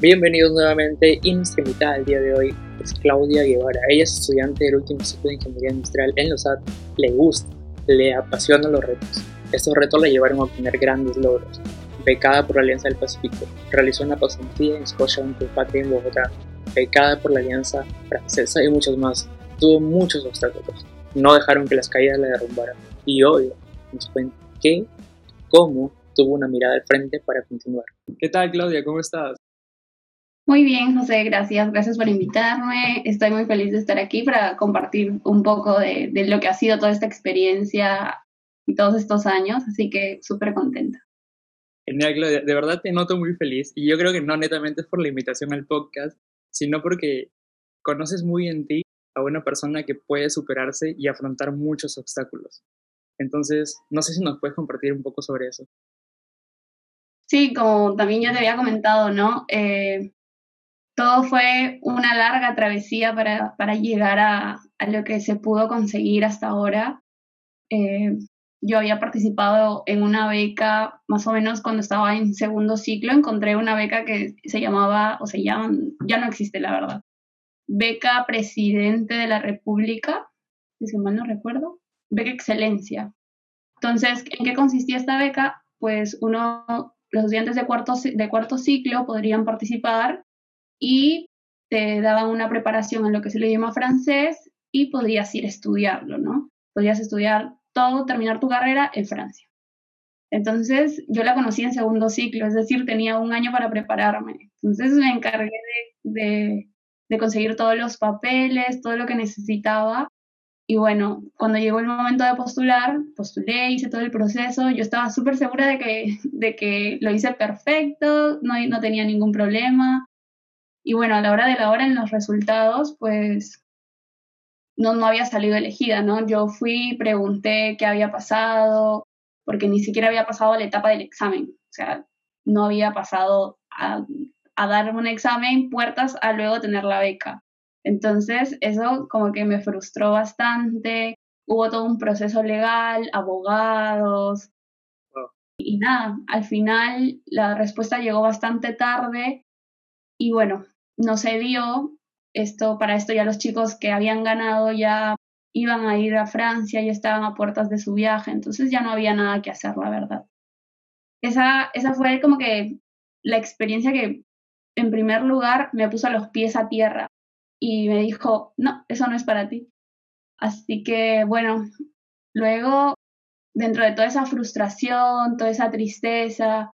Bienvenidos nuevamente y nuestra invitada del día de hoy es Claudia Guevara. Ella es estudiante del último ciclo de Ingeniería Industrial en los SAT. Le gusta, le apasionan los retos. Estos retos la llevaron a obtener grandes logros. Becada por la Alianza del Pacífico, realizó una pasantía en Scotiabank Patria en Bogotá. Becada por la Alianza Francesa y muchos más. Tuvo muchos obstáculos. No dejaron que las caídas la derrumbaran. Y hoy nos cuenta qué, cómo tuvo una mirada al frente para continuar. ¿Qué tal, Claudia? ¿Cómo estás? Muy bien, José, gracias. Gracias por invitarme. Estoy muy feliz de estar aquí para compartir un poco de, lo que ha sido toda esta experiencia y todos estos años, así que súper contenta. Genial, Claudia. De verdad te noto muy feliz y yo creo que no netamente es por la invitación al podcast, sino porque conoces muy en ti a una persona que puede superarse y afrontar muchos obstáculos. Entonces, no sé si nos puedes compartir un poco sobre eso. Sí, como también yo te había comentado, ¿no? Eh, todo fue una larga travesía para, para llegar a, lo que se pudo conseguir hasta ahora. Eh, yo había participado en una beca, más o menos cuando estaba en segundo ciclo, encontré una beca que se llamaba, o se llama, ya no existe la verdad, beca Presidente de la República, si mal no recuerdo, beca Excelencia. Entonces, ¿en qué consistía esta beca? Pues uno, los estudiantes de cuarto, de cuarto ciclo podrían participar y te daban una preparación en lo que es el idioma francés y podrías ir a estudiarlo, ¿no? Podrías estudiar todo, terminar tu carrera en Francia. Entonces, yo la conocí en segundo ciclo, es decir, tenía un año para prepararme. Entonces, me encargué de, de, conseguir todos los papeles, todo lo que necesitaba. Y bueno, cuando llegó el momento de postular, postulé, hice todo el proceso. Yo estaba súper segura de que, de que lo hice perfecto, no, no tenía ningún problema. Y bueno, a la hora de la hora en los resultados, pues no, no había salido elegida, ¿no? Yo fui, pregunté qué había pasado, porque ni siquiera había pasado la etapa del examen, o sea, no había pasado a, a dar un examen puertas a luego tener la beca. Entonces, eso como que me frustró bastante. Hubo todo un proceso legal, abogados. Y nada, al final la respuesta llegó bastante tarde y bueno, no se dio. Esto, para esto ya los chicos que habían ganado ya iban a ir a Francia, y estaban a puertas de su viaje, entonces ya no había nada que hacer, la verdad. Esa, esa fue como que la experiencia que en primer lugar me puso los pies a tierra y me dijo, no, eso no es para ti. Así que bueno, luego, dentro de toda esa frustración, toda esa tristeza,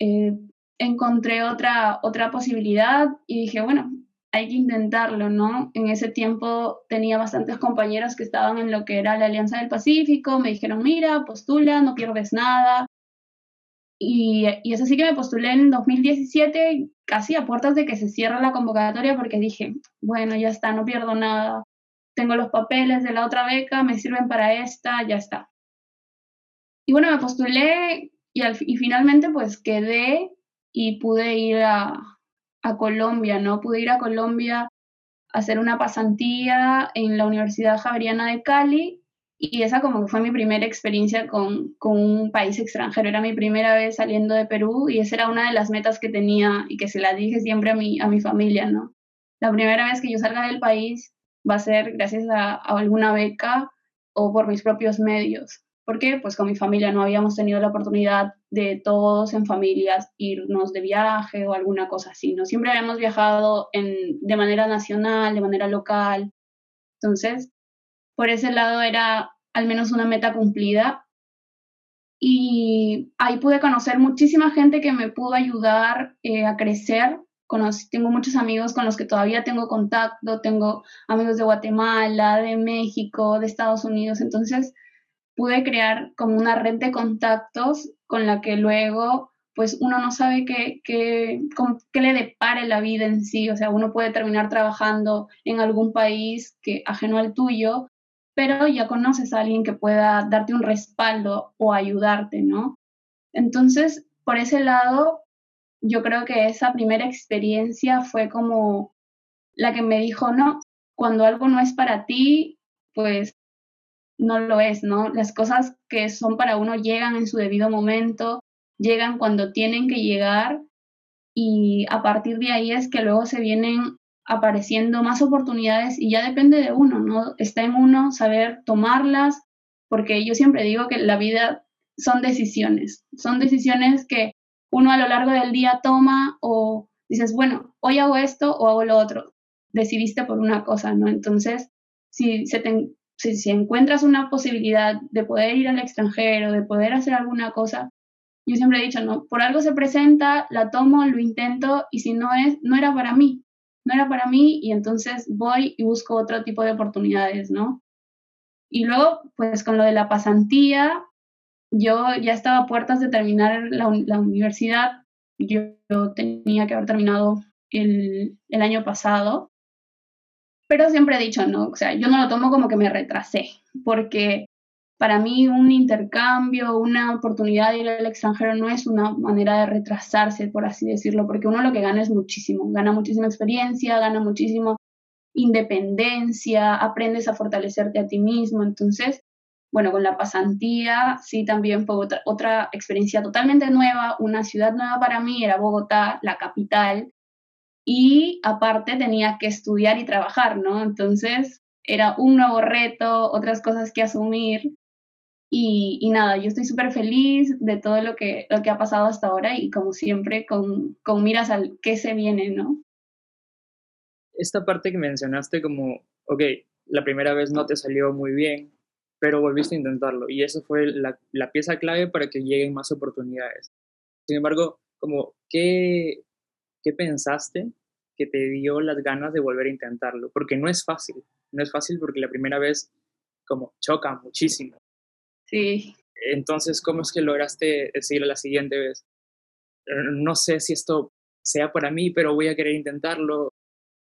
eh, encontré otra, otra posibilidad y dije, bueno, hay que intentarlo, ¿no? En ese tiempo tenía bastantes compañeros que estaban en lo que era la Alianza del Pacífico, me dijeron, mira, postula, no pierdes nada. Y, y es así que me postulé en 2017, casi a puertas de que se cierre la convocatoria, porque dije, bueno, ya está, no pierdo nada. Tengo los papeles de la otra beca, me sirven para esta, ya está. Y bueno, me postulé y, al, y finalmente pues quedé y pude ir a, a Colombia, ¿no? Pude ir a Colombia a hacer una pasantía en la Universidad Javeriana de Cali y esa como que fue mi primera experiencia con, con, un país extranjero. Era mi primera vez saliendo de Perú y esa era una de las metas que tenía y que se la dije siempre a mi, a mi familia, ¿no? La primera vez que yo salga del país va a ser gracias a, a alguna beca o por mis propios medios. ¿Por qué? Pues con mi familia no habíamos tenido la oportunidad de todos en familias irnos de viaje o alguna cosa así, ¿no? Siempre habíamos viajado en, de manera nacional, de manera local. Entonces, por ese lado era al menos una meta cumplida. Y ahí pude conocer muchísima gente que me pudo ayudar eh, a crecer. tengo muchos amigos con los que todavía tengo contacto, tengo amigos de Guatemala, de México, de Estados Unidos. Entonces, pude crear como una red de contactos con la que luego pues uno no sabe qué, qué, qué, le depare la vida en sí, o sea, uno puede terminar trabajando en algún país que ajeno al tuyo, pero ya conoces a alguien que pueda darte un respaldo o ayudarte, ¿no? Entonces, por ese lado, yo creo que esa primera experiencia fue como la que me dijo, no, cuando algo no es para ti, pues no lo es, ¿no? Las cosas que son para uno llegan en su debido momento, llegan cuando tienen que llegar y a partir de ahí es que luego se vienen apareciendo más oportunidades y ya depende de uno, ¿no? Está en uno saber tomarlas, porque yo siempre digo que la vida son decisiones, son decisiones que uno a lo largo del día toma o dices, bueno, hoy hago esto o hago lo otro, decidiste por una cosa, ¿no? Entonces, si, se si, si encuentras una posibilidad de poder ir al extranjero, de poder hacer alguna cosa, yo siempre he dicho, no, por algo se presenta, la tomo, lo intento y si no es, no era para mí, no era para mí y entonces voy y busco otro tipo de oportunidades, ¿no? Y luego, pues con lo de la pasantía, yo ya estaba a puertas de terminar la, universidad, yo, tenía que haber terminado el, el año pasado, pero siempre he dicho, no, o sea, yo no lo tomo como que me retrasé, porque para mí un intercambio, una oportunidad de ir al extranjero no es una manera de retrasarse, por así decirlo, porque uno lo que gana es muchísimo, gana muchísima experiencia, gana muchísimo independencia, aprendes a fortalecerte a ti mismo, entonces, bueno, con la pasantía sí también fue otra, otra experiencia totalmente nueva, una ciudad nueva para mí, era Bogotá, la capital, y aparte tenía que estudiar y trabajar, ¿no? Entonces era un nuevo reto, otras cosas que asumir y, nada, yo estoy súper feliz de todo lo que, lo que ha pasado hasta ahora y como siempre con, con miras al qué se viene, ¿no? Esta parte que mencionaste como, ok, la primera vez no te salió muy bien, pero volviste a intentarlo y eso fue la, la pieza clave para que lleguen más oportunidades. Sin embargo, como, ¿qué, ¿qué pensaste que te dio las ganas de volver a intentarlo? Porque no es fácil, no es fácil porque la primera vez como choca muchísimo Sí. Entonces, ¿cómo es que lograste decirlo la siguiente vez? Eh, no sé si esto sea para mí, pero voy a querer intentarlo.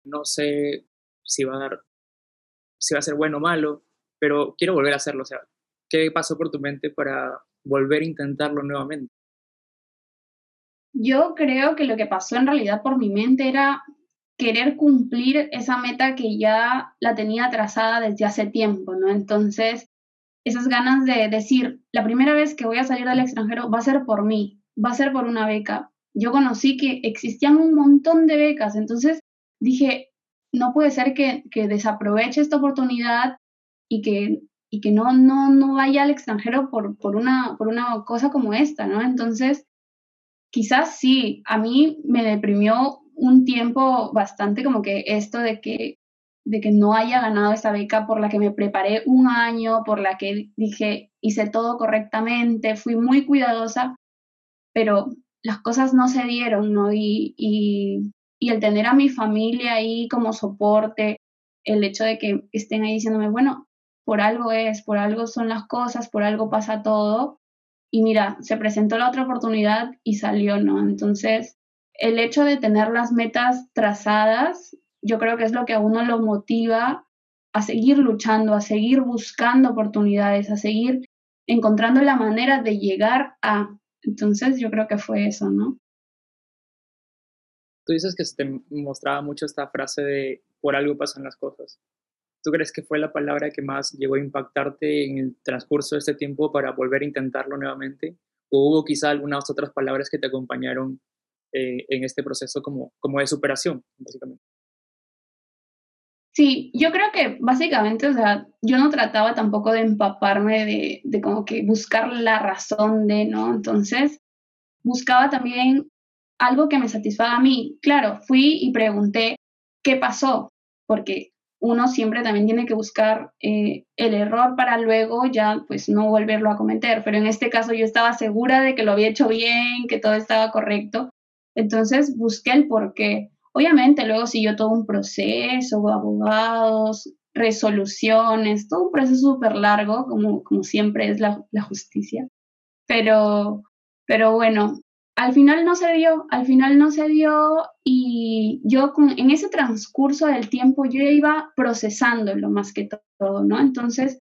No sé si va a dar, si va a ser bueno o malo, pero quiero volver a hacerlo. O sea, ¿qué pasó por tu mente para volver a intentarlo nuevamente? Yo creo que lo que pasó en realidad por mi mente era querer cumplir esa meta que ya la tenía trazada desde hace tiempo, ¿no? Entonces, esas ganas de decir, la primera vez que voy a salir del extranjero va a ser por mí, va a ser por una beca. Yo conocí que existían un montón de becas, entonces dije, no puede ser que, desaproveche esta oportunidad y que, y que no, no, no vaya al extranjero por, por, una, por una cosa como esta, ¿no? Entonces, quizás sí, a mí me deprimió un tiempo bastante como que esto de que de que no haya ganado esa beca por la que me preparé un año, por la que dije, hice todo correctamente, fui muy cuidadosa, pero las cosas no se dieron, ¿no? Y, y, y el tener a mi familia ahí como soporte, el hecho de que estén ahí diciéndome, bueno, por algo es, por algo son las cosas, por algo pasa todo. Y mira, se presentó la otra oportunidad y salió, ¿no? Entonces, el hecho de tener las metas trazadas yo creo que es lo que a uno lo motiva a seguir luchando, a seguir buscando oportunidades, a seguir encontrando la manera de llegar a. Entonces yo creo que fue eso, ¿no? Tú dices que se te mostraba mucho esta frase de por algo pasan las cosas. ¿Tú crees que fue la palabra que más llegó a impactarte en el transcurso de este tiempo para volver a intentarlo nuevamente? ¿O hubo quizá algunas otras palabras que te acompañaron eh, en este proceso como, como de superación, básicamente? Sí, yo creo que básicamente, o sea, yo no trataba tampoco de empaparme de, de como que buscar la razón de, ¿no? Entonces, buscaba también algo que me satisfaga a mí. Claro, fui y pregunté qué pasó, porque uno siempre también tiene que buscar eh, el error para luego ya pues no volverlo a cometer, pero en este caso yo estaba segura de que lo había hecho bien, que todo estaba correcto, entonces busqué el por qué. Obviamente luego siguió todo un proceso, abogados, resoluciones, todo un proceso súper largo, como, como siempre es la, la, justicia. Pero, pero bueno, al final no se dio, al final no se dio y yo en ese transcurso del tiempo yo iba procesándolo más que todo, ¿no? Entonces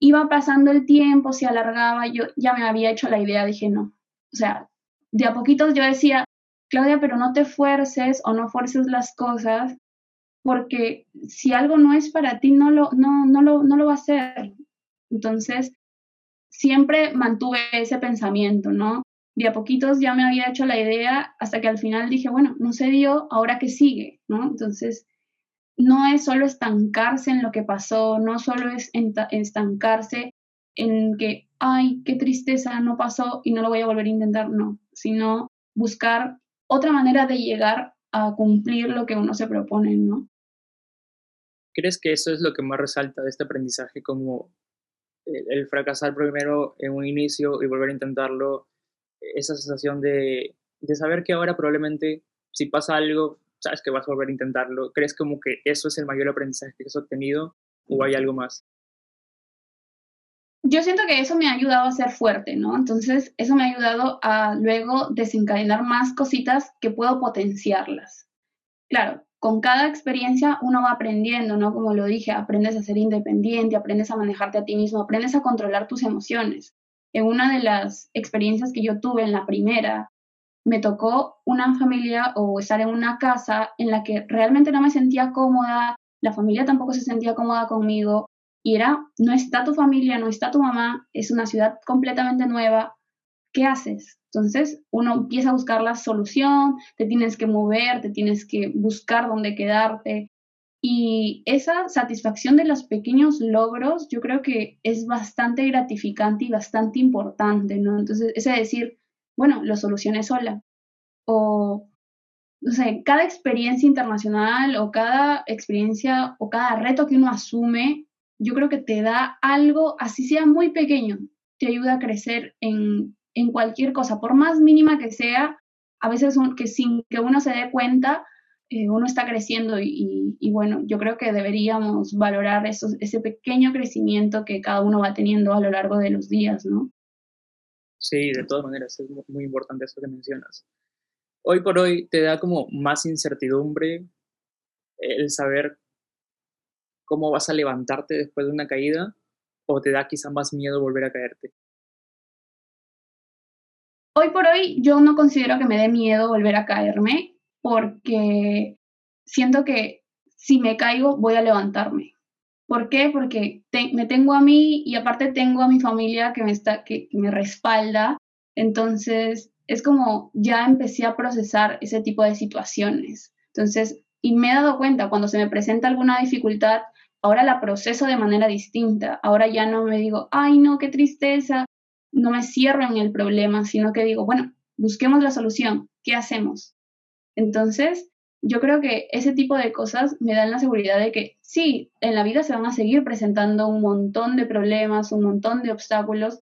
iba pasando el tiempo, se alargaba, yo ya me había hecho la idea, dije no, o sea, de a poquitos yo decía, Claudia, pero no te fuerces o no fuerces las cosas, porque si algo no es para ti, no lo, no, no lo, no lo va a hacer. Entonces, siempre mantuve ese pensamiento, ¿no? De a poquitos ya me había hecho la idea hasta que al final dije, bueno, no se dio, ahora que sigue, ¿no? Entonces, no es solo estancarse en lo que pasó, no solo es estancarse en que, ay, qué tristeza, no pasó y no lo voy a volver a intentar, no, sino buscar otra manera de llegar a cumplir lo que uno se propone, ¿no? ¿Crees que eso es lo que más resalta de este aprendizaje, como el, fracasar primero en un inicio y volver a intentarlo, esa sensación de, de saber que ahora probablemente si pasa algo, sabes que vas a volver a intentarlo? ¿Crees como que eso es el mayor aprendizaje que has obtenido o hay algo más? yo siento que eso me ha ayudado a ser fuerte, ¿no? Entonces, eso me ha ayudado a luego desencadenar más cositas que puedo potenciarlas. Claro, con cada experiencia uno va aprendiendo, ¿no? Como lo dije, aprendes a ser independiente, aprendes a manejarte a ti mismo, aprendes a controlar tus emociones. En una de las experiencias que yo tuve en la primera, me tocó una familia o estar en una casa en la que realmente no me sentía cómoda, la familia tampoco se sentía cómoda conmigo, y era, no está tu familia, no está tu mamá, es una ciudad completamente nueva, ¿qué haces? Entonces uno empieza a buscar la solución, te tienes que mover, te tienes que buscar dónde quedarte. Y esa satisfacción de los pequeños logros yo creo que es bastante gratificante y bastante importante, ¿no? Entonces, ese decir, bueno, lo solucioné sola. O, no sé, cada experiencia internacional o cada experiencia o cada reto que uno asume yo creo que te da algo, así sea muy pequeño, te ayuda a crecer en, cualquier cosa, por más mínima que sea, a veces que sin que uno se dé cuenta, eh, uno está creciendo y, bueno, yo creo que deberíamos valorar ese pequeño crecimiento que cada uno va teniendo a lo largo de los días, ¿no? Sí, de todas maneras, es muy importante eso que mencionas. Hoy por hoy te da como más incertidumbre el saber cómo vas a levantarte después de una caída o te da quizá más miedo volver a caerte? Hoy por hoy yo no considero que me dé miedo volver a caerme porque siento que si me caigo voy a levantarme. ¿Por qué? Porque me tengo a mí y aparte tengo a mi familia que me, está, que me respalda. Entonces es como ya empecé a procesar ese tipo de situaciones. Entonces, y me he dado cuenta cuando se me presenta alguna dificultad, ahora la proceso de manera distinta. Ahora ya no me digo, ay, no, qué tristeza, no me cierro en el problema, sino que digo, bueno, busquemos la solución, ¿qué hacemos? Entonces, yo creo que ese tipo de cosas me dan la seguridad de que sí, en la vida se van a seguir presentando un montón de problemas, un montón de obstáculos,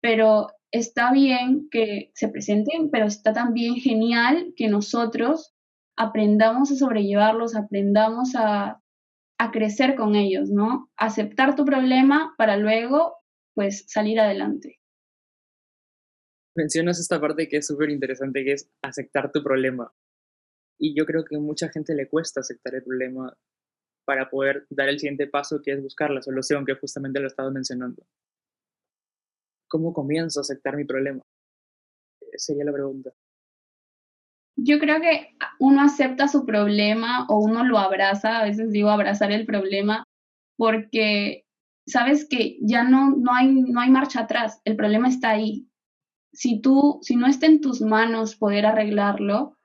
pero está bien que se presenten, pero está también genial que nosotros aprendamos a sobrellevarlos, aprendamos a a crecer con ellos, ¿no? Aceptar tu problema para luego, pues, salir adelante. Mencionas esta parte que es súper interesante, que es aceptar tu problema. Y yo creo que mucha gente le cuesta aceptar el problema para poder dar el siguiente paso, que es buscar la solución, que justamente lo estaba mencionando. ¿Cómo comienzo a aceptar mi problema? Sería la pregunta yo creo que uno acepta su problema o uno lo abraza, a veces digo abrazar el problema, porque sabes que ya no, no, hay, no hay marcha atrás, el problema está ahí. Si tú, si no está en tus manos poder arreglarlo,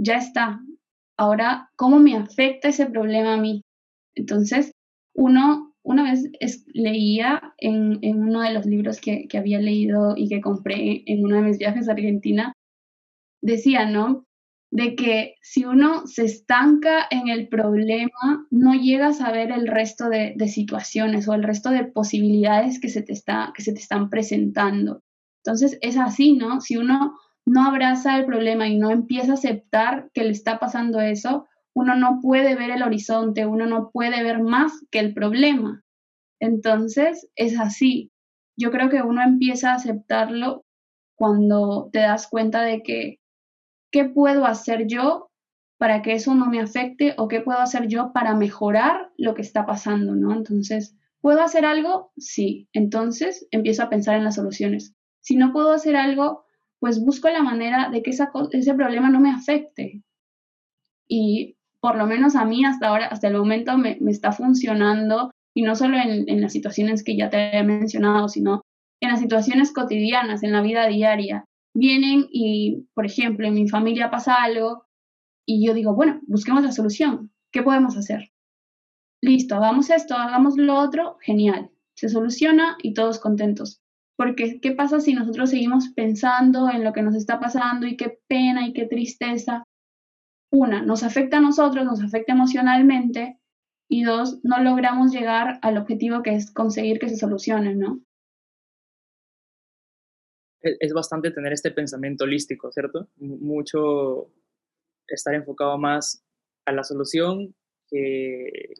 ya está. Ahora, ¿cómo me afecta ese problema a mí? Entonces, uno, una vez leía en, en, uno de los libros que, que había leído y que compré en uno de mis viajes a Argentina, decía, ¿no? de que si uno se estanca en el problema, no llegas a ver el resto de, situaciones o el resto de posibilidades que se, te está, que se te están presentando. Entonces es así, ¿no? Si uno no abraza el problema y no empieza a aceptar que le está pasando eso, uno no puede ver el horizonte, uno no puede ver más que el problema. Entonces es así. Yo creo que uno empieza a aceptarlo cuando te das cuenta de que ¿qué puedo hacer yo para que eso no me afecte o qué puedo hacer yo para mejorar lo que está pasando, ¿no? Entonces, ¿puedo hacer algo? Sí. Entonces, empiezo a pensar en las soluciones. Si no puedo hacer algo, pues busco la manera de que ese problema no me afecte. Y por lo menos a mí hasta ahora, hasta el momento me, está funcionando y no solo en, las situaciones que ya te he mencionado, sino en las situaciones cotidianas, en la vida diaria vienen y, por ejemplo, en mi familia pasa algo y yo digo, bueno, busquemos la solución. ¿Qué podemos hacer? Listo, hagamos esto, hagamos lo otro, genial. Se soluciona y todos contentos. Porque, ¿qué pasa si nosotros seguimos pensando en lo que nos está pasando y qué pena y qué tristeza? Una, nos afecta a nosotros, nos afecta emocionalmente. Y dos, no logramos llegar al objetivo que es conseguir que se solucione, ¿no? Es bastante tener este pensamiento holístico, ¿cierto? Mucho estar enfocado más a la solución que,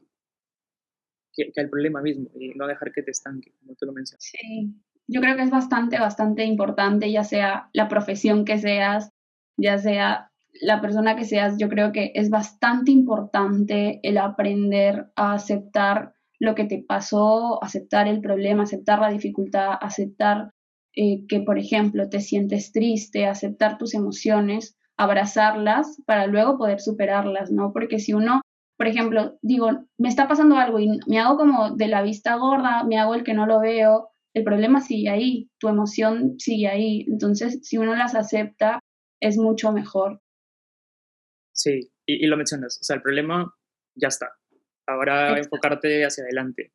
que, al problema mismo y no dejar que te estanque, como tú lo mencionas. Sí, yo creo que es bastante, bastante importante, ya sea la profesión que seas, ya sea la persona que seas, yo creo que es bastante importante el aprender a aceptar lo que te pasó, aceptar el problema, aceptar la dificultad, aceptar eh, que, por ejemplo, te sientes triste, aceptar tus emociones, abrazarlas para luego poder superarlas, ¿no? Porque si uno, por ejemplo, digo, me está pasando algo y me hago como de la vista gorda, me hago el que no lo veo, el problema sigue ahí, tu emoción sigue ahí. Entonces, si uno las acepta, es mucho mejor. Sí, y, lo mencionas, o sea, el problema ya está. Ahora enfocarte hacia adelante.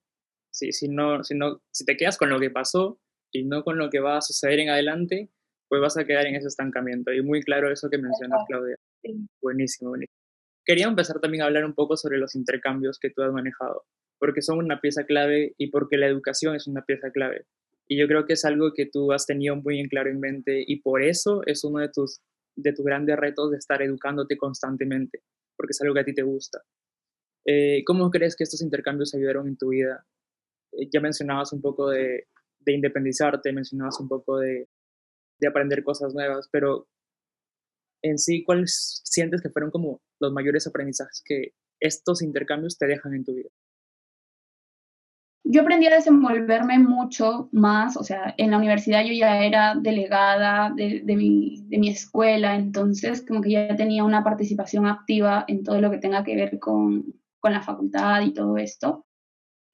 Sí, si, no, si, no, si te quedas con lo que pasó y no con lo que va a suceder en adelante, pues vas a quedar en ese estancamiento. Y muy claro eso que mencionas, Claudia. Buenísimo, buenísimo. Quería empezar también a hablar un poco sobre los intercambios que tú has manejado, porque son una pieza clave y porque la educación es una pieza clave. Y yo creo que es algo que tú has tenido muy en claro en mente y por eso es uno de tus, de tus grandes retos de estar educándote constantemente, porque es algo que a ti te gusta. Eh, ¿Cómo crees que estos intercambios ayudaron en tu vida? Eh, ya mencionabas un poco de, de independizarte, mencionabas un poco de, de aprender cosas nuevas, pero en sí, ¿cuáles sientes que fueron como los mayores aprendizajes que estos intercambios te dejan en tu vida? Yo aprendí a desenvolverme mucho más, o sea, en la universidad yo ya era delegada de, de, mi, de mi escuela, entonces como que ya tenía una participación activa en todo lo que tenga que ver con, con la facultad y todo esto.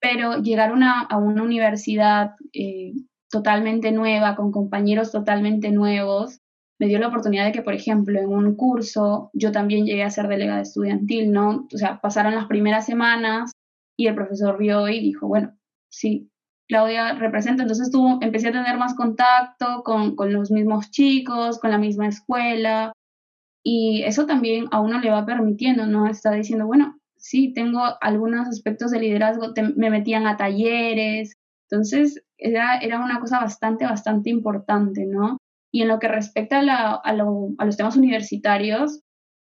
Pero llegar una, a una universidad eh, totalmente nueva, con compañeros totalmente nuevos, me dio la oportunidad de que, por ejemplo, en un curso yo también llegué a ser delegada estudiantil, ¿no? O sea, pasaron las primeras semanas y el profesor vio y dijo, bueno, sí, Claudia representa, entonces tú empecé a tener más contacto con, con los mismos chicos, con la misma escuela, y eso también a uno le va permitiendo, ¿no? Está diciendo, bueno, sí, tengo algunos aspectos de liderazgo, me metían a talleres, entonces era, era una cosa bastante, bastante importante, ¿no? Y en lo que respecta a, a, los temas universitarios,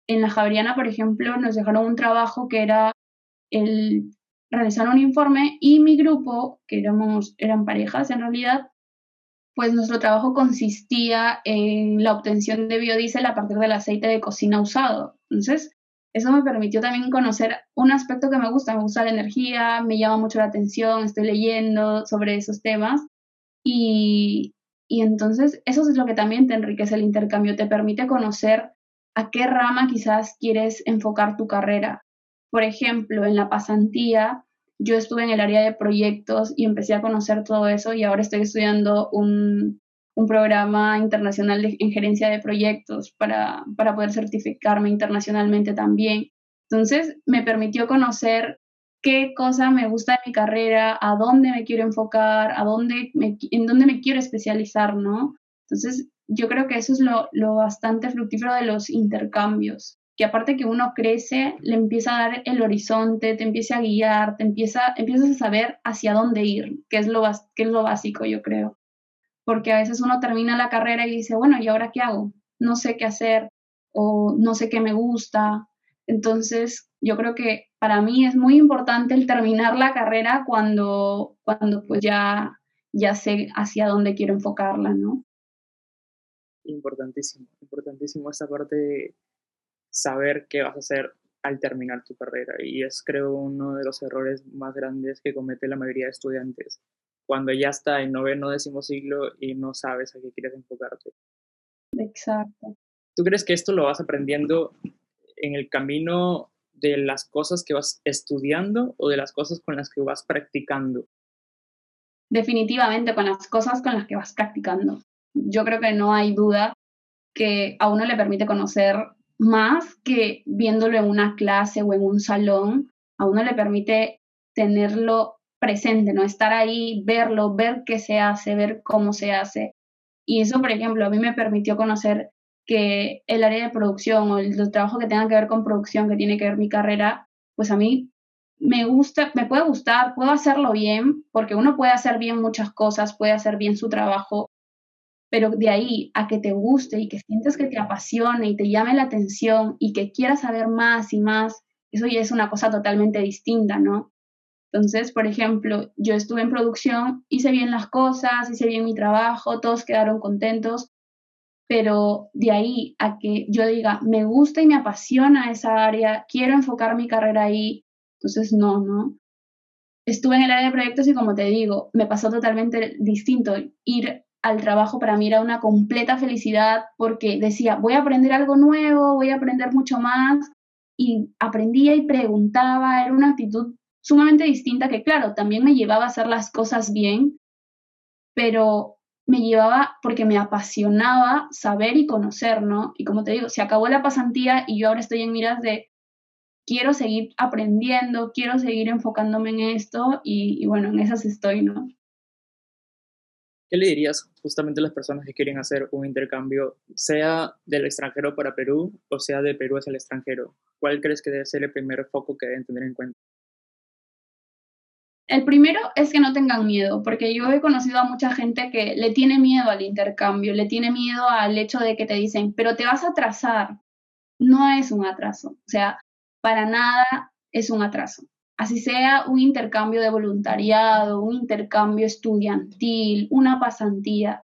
en la Javeriana, por ejemplo, nos dejaron un trabajo que era el realizar un informe y mi grupo, que éramos, eran parejas en realidad, pues nuestro trabajo consistía en la obtención de biodiesel a partir del aceite de cocina usado. Entonces, eso me permitió también conocer un aspecto que me gusta, me gusta la energía, me llama mucho la atención, estoy leyendo sobre esos temas y, y entonces eso es lo que también te enriquece el intercambio, te permite conocer a qué rama quizás quieres enfocar tu carrera. Por ejemplo, en la pasantía, yo estuve en el área de proyectos y empecé a conocer todo eso y ahora estoy estudiando un, un programa internacional en gerencia de proyectos para, para poder certificarme internacionalmente también. Entonces, me permitió conocer qué cosa me gusta de mi carrera, a dónde me quiero enfocar, a dónde en dónde me quiero especializar, ¿no? Entonces, yo creo que eso es lo, lo bastante fructífero de los intercambios, que aparte que uno crece, le empieza a dar el horizonte, te empieza a guiar, te empieza, empiezas a saber hacia dónde ir, que es lo, que es lo básico, yo creo porque a veces uno termina la carrera y dice, bueno, ¿y ahora qué hago? No sé qué hacer o no sé qué me gusta. Entonces, yo creo que para mí es muy importante el terminar la carrera cuando, cuando pues ya, ya sé hacia dónde quiero enfocarla, ¿no? Importantísimo, importantísimo esta parte saber qué vas a hacer al terminar tu carrera. Y es creo uno de los errores más grandes que comete la mayoría de estudiantes cuando ya está en noveno décimo siglo y no sabes a qué quieres enfocarte. Exacto. ¿Tú crees que esto lo vas aprendiendo en el camino de las cosas que vas estudiando o de las cosas con las que vas practicando? Definitivamente con las cosas con las que vas practicando. Yo creo que no hay duda que a uno le permite conocer más que viéndolo en una clase o en un salón, a uno le permite tenerlo presente, ¿no? Estar ahí, verlo, ver qué se hace, ver cómo se hace. Y eso, por ejemplo, a mí me permitió conocer que el área de producción o el, trabajo que tenga que ver con producción, que tiene que ver mi carrera, pues a mí me gusta, me puede gustar, puedo hacerlo bien, porque uno puede hacer bien muchas cosas, puede hacer bien su trabajo, pero de ahí a que te guste y que sientes que te apasione y te llame la atención y que quieras saber más y más, eso ya es una cosa totalmente distinta, ¿no? Entonces, por ejemplo, yo estuve en producción, hice bien las cosas, hice bien mi trabajo, todos quedaron contentos, pero de ahí a que yo diga, me gusta y me apasiona esa área, quiero enfocar mi carrera ahí, entonces no, ¿no? Estuve en el área de proyectos y como te digo, me pasó totalmente distinto. Ir al trabajo para mí era una completa felicidad porque decía, voy a aprender algo nuevo, voy a aprender mucho más y aprendía y preguntaba, era una actitud sumamente distinta que claro, también me llevaba a hacer las cosas bien, pero me llevaba porque me apasionaba saber y conocer, ¿no? Y como te digo, se acabó la pasantía y yo ahora estoy en miras de quiero seguir aprendiendo, quiero seguir enfocándome en esto y, bueno, en esas estoy, ¿no? ¿Qué le dirías justamente a las personas que quieren hacer un intercambio, sea del extranjero para Perú o sea de Perú hacia el extranjero? ¿Cuál crees que debe ser el primer foco que deben tener en cuenta? El primero es que no tengan miedo, porque yo he conocido a mucha gente que le tiene miedo al intercambio, le tiene miedo al hecho de que te dicen, pero te vas a atrasar. No es un atraso, o sea, para nada es un atraso así sea un intercambio de voluntariado, un intercambio estudiantil, una pasantía,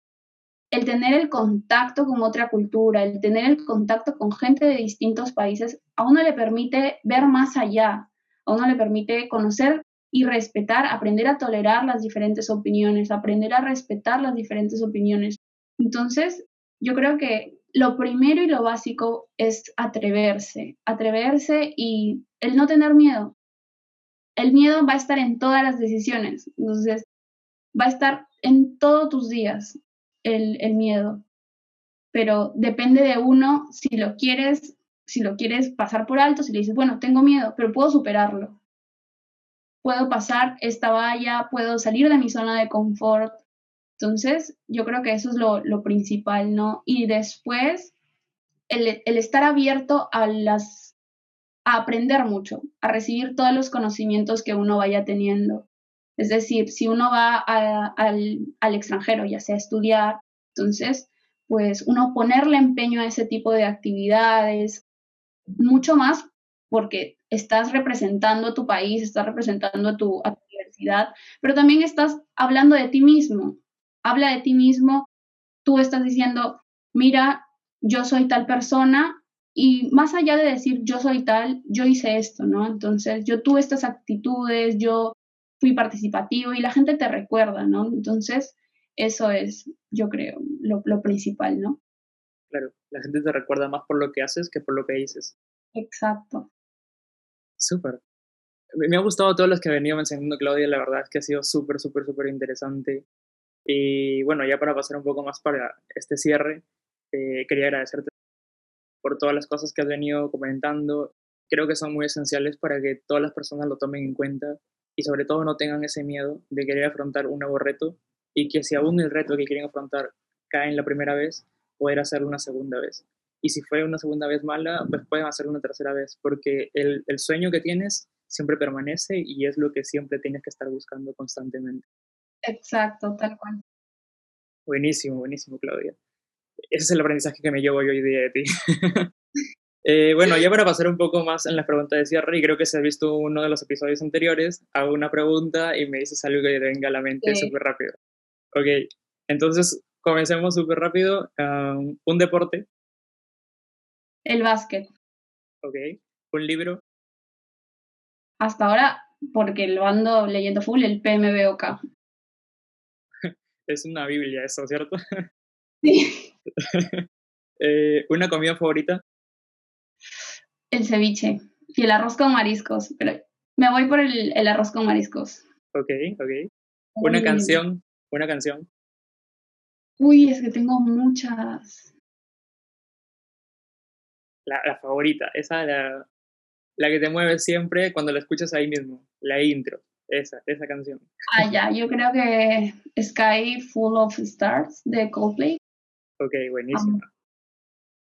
el tener el contacto con otra cultura, el tener el contacto con gente de distintos países, a uno le permite ver más allá, a uno le permite conocer y respetar, aprender a tolerar las diferentes opiniones, aprender a respetar las diferentes opiniones. Entonces, yo creo que lo primero y lo básico es atreverse, atreverse y el no tener miedo, el miedo va a estar en todas las decisiones. Entonces, va a estar en todos tus días el, miedo. Pero depende de uno si lo quieres, si lo quieres pasar por alto, si le dices, bueno, tengo miedo, pero puedo superarlo. Puedo pasar esta valla, puedo salir de mi zona de confort. Entonces, yo creo que eso es lo, principal, ¿no? Y después, el estar abierto a las a aprender mucho, a recibir todos los conocimientos que uno vaya teniendo. Es decir, si uno va al, extranjero, ya sea a estudiar, entonces, pues uno ponerle empeño a ese tipo de actividades, mucho más porque estás representando a tu país, estás representando a tu, a tu universidad, pero también estás hablando de ti mismo. Habla de ti mismo, tú estás diciendo, mira, yo soy tal persona, y más allá de decir yo soy tal, yo hice esto, ¿no? Entonces yo tuve estas actitudes, yo fui participativo y la gente te recuerda, ¿no? Entonces eso es, yo creo, lo, lo principal, ¿no? Claro, la gente te recuerda más por lo que haces que por lo que dices. Exacto. Súper. Me ha gustado todos los que ha venido mencionando Claudia, la verdad es que ha sido súper, súper, súper interesante. Y bueno, ya para pasar un poco más para este cierre, eh, quería agradecerte por todas las cosas que has venido comentando. Creo que son muy esenciales para que todas las personas lo tomen en cuenta y sobre todo no tengan ese miedo de querer afrontar un nuevo reto y que si aún el reto que quieren afrontar cae en la primera vez, poder hacerlo una segunda vez. Y si fue una segunda vez mala, pues pueden hacerlo una tercera vez, porque el, el sueño que tienes siempre permanece y es lo que siempre tienes que estar buscando constantemente. Exacto, tal cual. Buenísimo, buenísimo, Claudia ese es el aprendizaje que me llevo yo hoy día de ti. eh, bueno, ya para pasar un poco más en las preguntas de cierre, y creo que si has visto uno de los episodios anteriores, hago una pregunta y me dices algo que te venga a la mente súper rápido. Ok, entonces comencemos súper rápido. un deporte. El básquet. Ok, un libro. Hasta ahora, porque lo ando leyendo full, el PMBOK. es una Biblia eso, ¿cierto? Sí. Eh, ¿Una comida favorita? El ceviche y el arroz con mariscos, pero me voy por el, el arroz con mariscos. Ok, ok. ¿Una canción? ¿Una canción? Uy, es que tengo muchas. la, favorita, esa la, la que te mueve siempre cuando la escuchas ahí mismo, la intro, esa, esa canción. Ah, ya, yo creo que Sky Full of Stars de Coldplay. Ok, buenísima.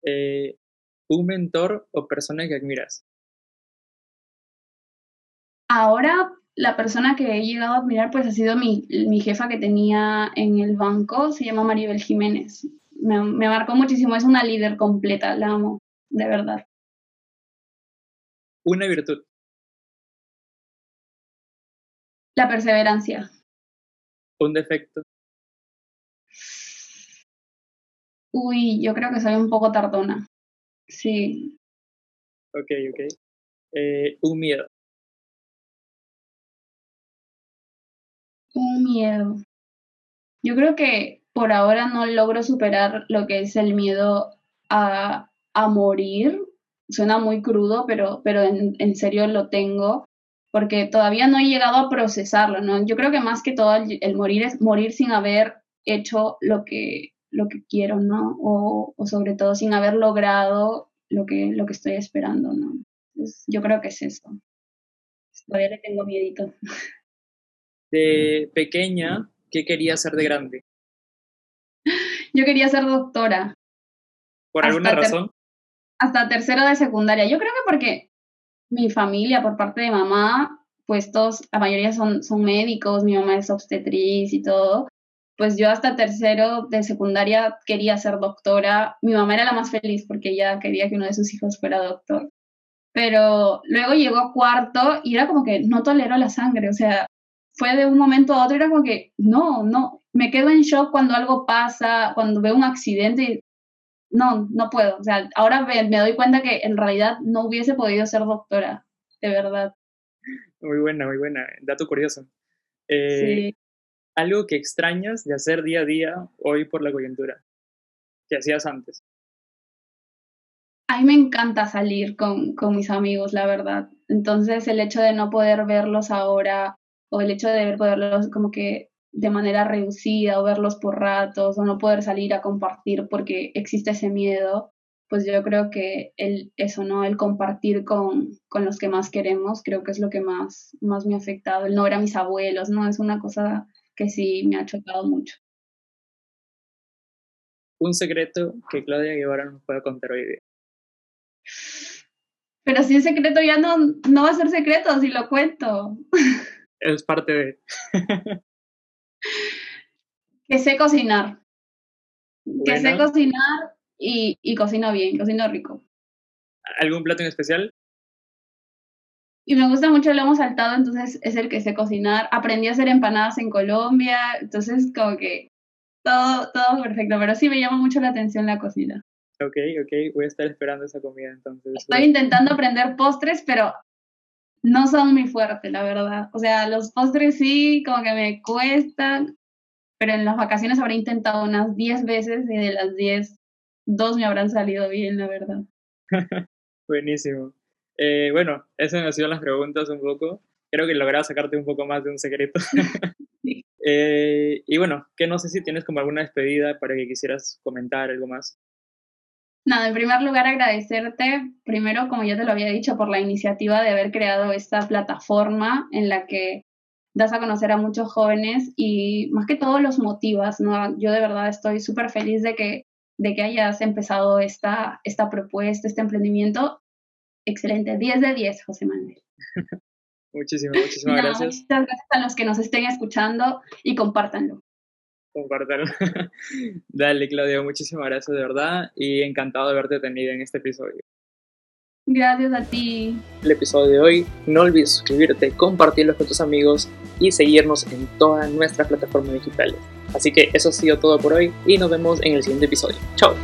Eh, ¿Un mentor o persona que admiras? Ahora la persona que he llegado a admirar pues ha sido mi, mi jefa que tenía en el banco, se llama Maribel Jiménez. Me, me marcó muchísimo, es una líder completa, la amo, de verdad. Una virtud. La perseverancia. Un defecto. Uy, yo creo que soy un poco tardona. Sí. Ok, ok. Eh, un miedo. Un miedo. Yo creo que por ahora no logro superar lo que es el miedo a, a morir. Suena muy crudo, pero, pero en, en, serio lo tengo, porque todavía no he llegado a procesarlo, ¿no? Yo creo que más que todo el, el morir es morir sin haber hecho lo que, lo que quiero, ¿no? O, o, sobre todo sin haber logrado lo que, lo que estoy esperando, ¿no? yo creo que es eso. Todavía le tengo miedito. De pequeña, ¿qué quería ser de grande? Yo quería ser doctora. ¿Por alguna razón? Hasta tercero de secundaria. Yo creo que porque mi familia, por parte de mamá, pues todos, la mayoría son, son médicos, mi mamá es obstetriz y todo pues yo hasta tercero de secundaria quería ser doctora. Mi mamá era la más feliz porque ella quería que uno de sus hijos fuera doctor. Pero luego llegó cuarto y era como que no tolero la sangre, o sea, fue de un momento a otro, era como que no, no, me quedo en shock cuando algo pasa, cuando veo un accidente y no, no puedo. O sea, ahora me, me doy cuenta que en realidad no hubiese podido ser doctora, de verdad. Muy buena, muy buena. Dato curioso. Eh, sí algo que extrañas de hacer día a día hoy por la coyuntura, que hacías antes. A mí me encanta salir con, con, mis amigos, la verdad. Entonces el hecho de no poder verlos ahora o el hecho de poderlos como que de manera reducida o verlos por ratos o no poder salir a compartir porque existe ese miedo, pues yo creo que el, eso, ¿no? El compartir con, con los que más queremos, creo que es lo que más, más me ha afectado. El no ver a mis abuelos, ¿no? Es una cosa que sí me ha chocado mucho. Un secreto que Claudia Guevara nos pueda contar hoy día. Pero si es secreto ya no, no va a ser secreto si lo cuento. Es parte de... que sé cocinar. Que sé cocinar y, y cocino bien, cocino rico. ¿Algún plato en especial? Y me gusta mucho el lomo saltado, entonces es el que sé cocinar. Aprendí a hacer empanadas en Colombia, entonces como que todo, todo perfecto, pero sí me llama mucho la atención la cocina. Ok, ok, voy a estar esperando esa comida entonces. Estoy intentando aprender postres, pero no son muy fuertes, la verdad. O sea, los postres sí, como que me cuestan, pero en las vacaciones habré intentado unas 10 veces y de las 10, dos me habrán salido bien, la verdad. Buenísimo. Eh, bueno, esas han sido las preguntas un poco. Creo que lograba sacarte un poco más de un secreto. eh, y bueno, que no sé si tienes como alguna despedida para que quisieras comentar algo más. Nada, en primer lugar agradecerte, primero, como ya te lo había dicho, por la iniciativa de haber creado esta plataforma en la que das a conocer a muchos jóvenes y más que todo los motivas, ¿no? Yo de verdad estoy súper feliz de que, de que hayas empezado esta, esta propuesta, este emprendimiento Excelente, 10 de 10, José Manuel. muchísimas, muchísimas gracias. Muchas gracias a los que nos estén escuchando y compártanlo. Compártanlo. Dale, Claudio, muchísimas gracias de verdad y encantado de haberte tenido en este episodio. Gracias a ti. El episodio de hoy, no olvides suscribirte, compartirlo con tus amigos y seguirnos en todas nuestras plataformas digitales. Así que eso ha sido todo por hoy y nos vemos en el siguiente episodio. Chao.